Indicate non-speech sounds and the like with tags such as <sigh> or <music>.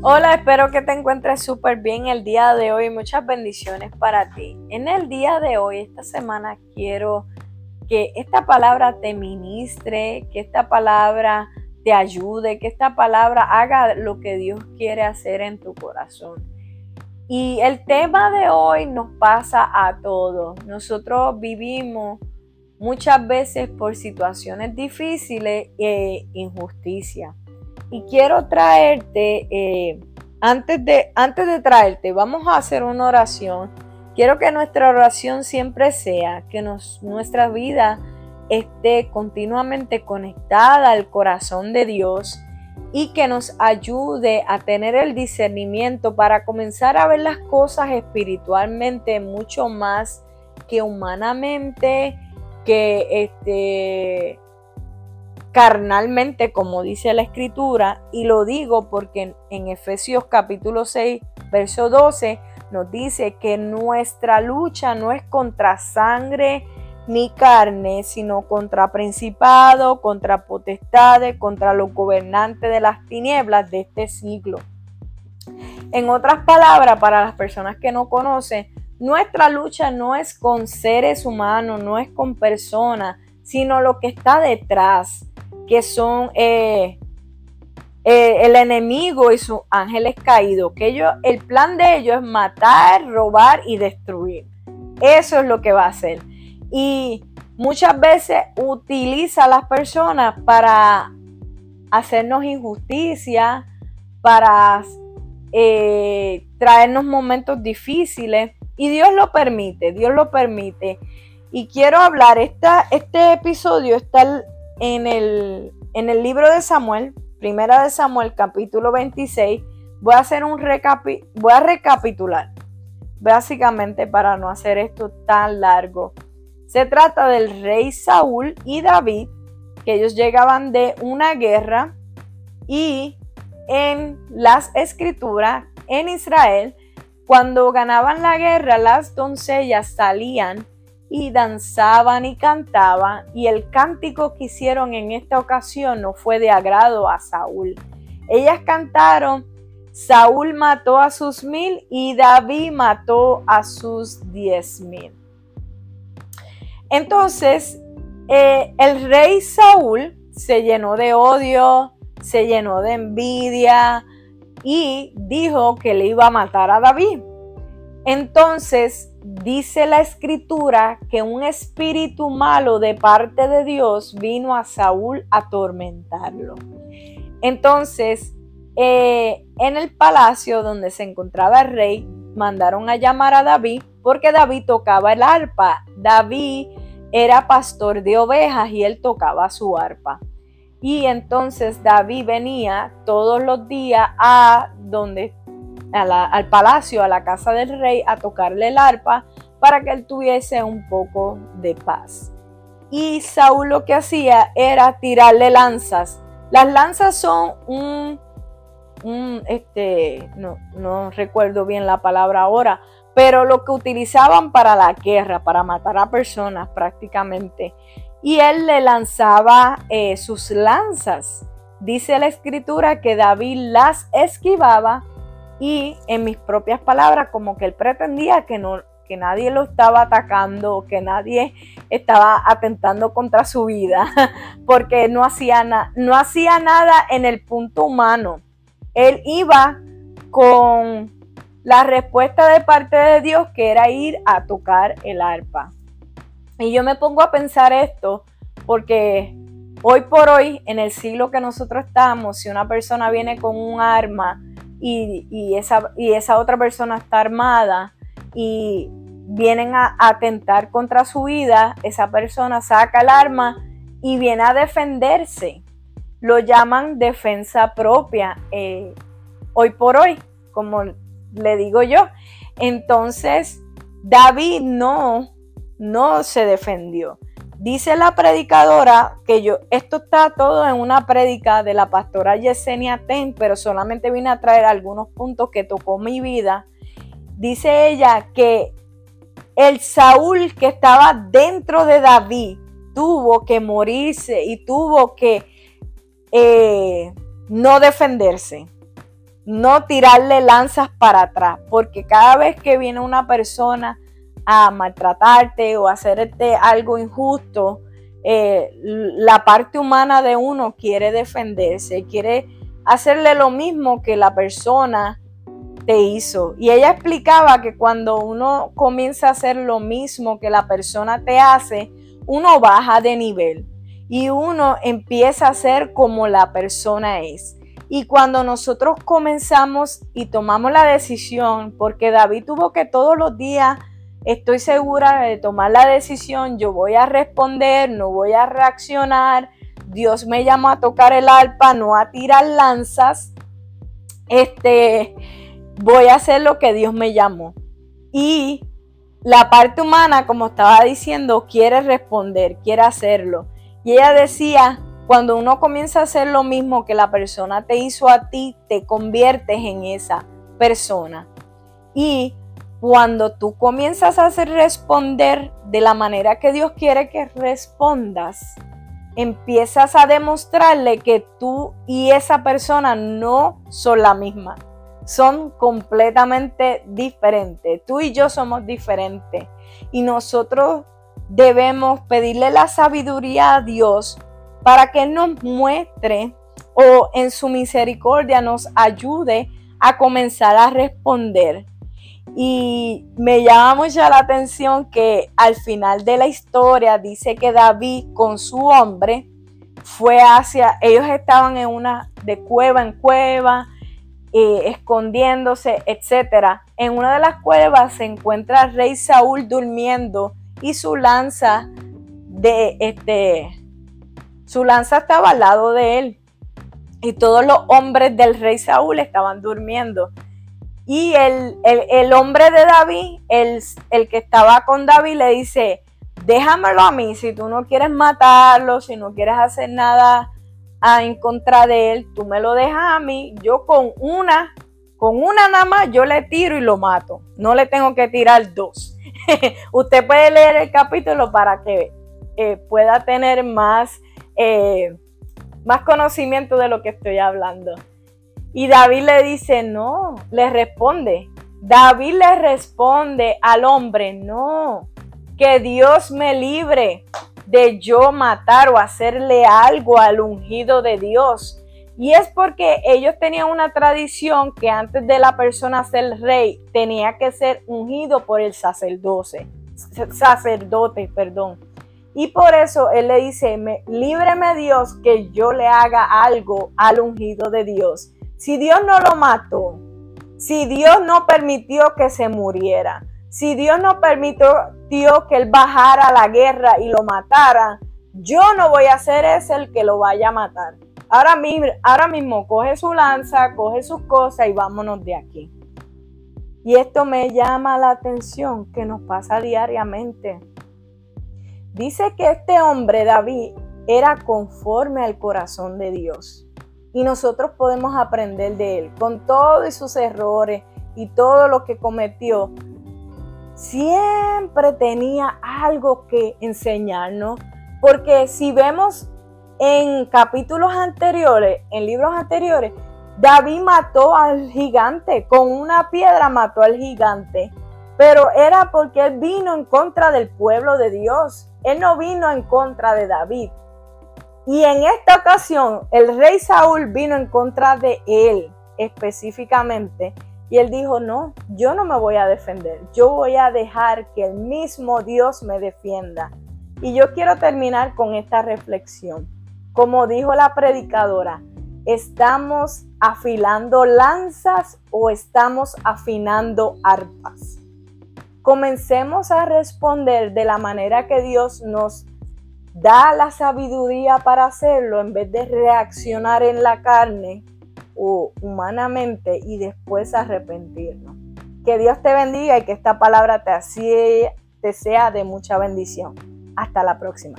Hola, espero que te encuentres súper bien el día de hoy. Muchas bendiciones para ti. En el día de hoy, esta semana, quiero que esta palabra te ministre, que esta palabra te ayude, que esta palabra haga lo que Dios quiere hacer en tu corazón. Y el tema de hoy nos pasa a todos. Nosotros vivimos muchas veces por situaciones difíciles e injusticia. Y quiero traerte, eh, antes, de, antes de traerte, vamos a hacer una oración. Quiero que nuestra oración siempre sea que nos, nuestra vida esté continuamente conectada al corazón de Dios y que nos ayude a tener el discernimiento para comenzar a ver las cosas espiritualmente mucho más que humanamente, que este, carnalmente, como dice la escritura, y lo digo porque en, Efesios capítulo 6, verso 12, nos dice que nuestra lucha no es contra sangre ni carne, sino contra principado, contra potestades, contra los gobernantes de las tinieblas de este siglo. En otras palabras, para las personas que no conocen, nuestra lucha no es con seres humanos, no es con personas, sino lo que está detrás que son eh, eh, el enemigo y sus ángeles caídos, que ellos, el plan de ellos es matar, robar y destruir. Eso es lo que va a hacer. Y muchas veces utiliza a las personas para hacernos injusticia, para eh, traernos momentos difíciles. Y Dios lo permite, Dios lo permite. Y quiero hablar, esta, este episodio está en el, en el libro de Samuel, primera de Samuel, capítulo 26, voy a hacer un voy a recapitular, básicamente para no hacer esto tan largo. Se trata del rey Saúl y David, que ellos llegaban de una guerra y en las escrituras en Israel, cuando ganaban la guerra, las doncellas salían y danzaban y cantaban, y el cántico que hicieron en esta ocasión no fue de agrado a Saúl. Ellas cantaron, Saúl mató a sus mil y David mató a sus diez mil. Entonces, eh, el rey Saúl se llenó de odio, se llenó de envidia y dijo que le iba a matar a David. Entonces dice la escritura que un espíritu malo de parte de Dios vino a Saúl a atormentarlo. Entonces, eh, en el palacio donde se encontraba el rey, mandaron a llamar a David porque David tocaba el arpa. David era pastor de ovejas y él tocaba su arpa. Y entonces David venía todos los días a donde al palacio, a la casa del rey, a tocarle el arpa para que él tuviese un poco de paz. Y Saúl lo que hacía era tirarle lanzas. Las lanzas son un, este, no, no recuerdo bien la palabra ahora, pero lo que utilizaban para la guerra, para matar a personas prácticamente. Y él le lanzaba eh, sus lanzas. Dice la escritura que David las esquivaba y en mis propias palabras como que él pretendía que no que nadie lo estaba atacando, que nadie estaba atentando contra su vida, <laughs> porque no hacía, no hacía nada en el punto humano. Él iba con la respuesta de parte de Dios, que era ir a tocar el arpa. Y yo me pongo a pensar esto, porque hoy por hoy, en el siglo que nosotros estamos, si una persona viene con un arma, y, esa, y esa otra persona está armada y vienen a atentar contra su vida, esa persona saca el arma y viene a defenderse. Lo llaman defensa propia eh, hoy por hoy, como le digo yo. Entonces, David no, no se defendió. Dice la predicadora que yo, esto está todo en una prédica de la pastora Yesenia Ten, pero solamente vine a traer algunos puntos que tocó mi vida. Dice ella que el Saúl que estaba dentro de David tuvo que morirse y tuvo que eh, no defenderse. no tirarle lanzas para atrás, porque cada vez que viene una persona a maltratarte o hacerte algo injusto, eh, la parte humana de uno quiere defenderse, quiere hacerle lo mismo que la persona te hizo. Y ella explicaba que cuando uno comienza a hacer lo mismo que la persona te hace, uno baja de nivel y uno empieza a ser como la persona es. Y cuando nosotros comenzamos y tomamos la decisión, porque David tuvo que todos los días, estoy segura de tomar la decisión, yo voy a responder, no voy a reaccionar, Dios me llamó a tocar el arpa, no a tirar lanzas, este, voy a hacer lo que Dios me llamó. Y la parte humana, como estaba diciendo, quiere responder, quiere hacerlo. Y ella decía, cuando uno comienza a hacer lo mismo que la persona te hizo a ti, te conviertes en esa persona. Y cuando tú comienzas a hacer responder de la manera que Dios quiere que respondas, empiezas a demostrarle que tú y esa persona no son la misma. Son completamente diferentes. Tú y yo somos diferentes. Y nosotros debemos pedirle la sabiduría a Dios para que nos muestre o en su misericordia nos ayude a comenzar a responder. Y me llama mucho la atención que al final de la historia dice que David con su hombre fue hacia, ellos estaban en una de cueva en cueva, eh, escondiéndose, etc. En una de las cuevas se encuentra el rey Saúl durmiendo y su lanza de este su lanza estaba al lado de él y todos los hombres del rey Saúl estaban durmiendo. Y el, hombre de David, el, el, que estaba con David, le dice, déjamelo a mí, si tú no quieres matarlo, si no quieres hacer nada en contra de él, tú me lo dejas a mí, yo con una, con una nada más, yo le tiro y lo mato. No le tengo que tirar dos. <laughs> Usted puede leer el capítulo para que eh, pueda tener más eh, más conocimiento de lo que estoy hablando. Y David le dice, no, le responde. David le responde al hombre, no, que Dios me libre de yo matar o hacerle algo al ungido de Dios. Y es porque ellos tenían una tradición que antes de la persona ser rey tenía que ser ungido por el sacerdote, sacerdote, perdón. Y por eso él le dice, líbreme Dios que yo le haga algo al ungido de Dios. Si Dios no lo mató, si Dios no permitió que se muriera, si Dios no permitió que él bajara a la guerra y lo matara, yo no voy a ser ese el que lo vaya a matar. Ahora mismo, ahora mismo coge su lanza, coge sus cosas y vámonos de aquí. Y esto me llama la atención que nos pasa diariamente. Dice que este hombre, David, era conforme al corazón de Dios. Y nosotros podemos aprender de él, con todos sus errores y todo lo que cometió. Siempre tenía algo que enseñarnos, porque si vemos en capítulos anteriores, en libros anteriores, David mató al gigante, con una piedra mató al gigante, pero era porque él vino en contra del pueblo de Dios. Él no vino en contra de David. Y en esta ocasión, el rey Saúl vino en contra de él específicamente. Y él dijo, no, yo no me voy a defender. Yo voy a dejar que el mismo Dios me defienda. Y yo quiero terminar con esta reflexión. Como dijo la predicadora, ¿estamos afilando lanzas o estamos afinando arpas? comencemos a responder de la manera que Dios nos da la sabiduría para hacerlo en vez de reaccionar en la carne o humanamente y después arrepentirnos. Que Dios te bendiga y que esta palabra te, te sea de mucha bendición. Hasta la próxima.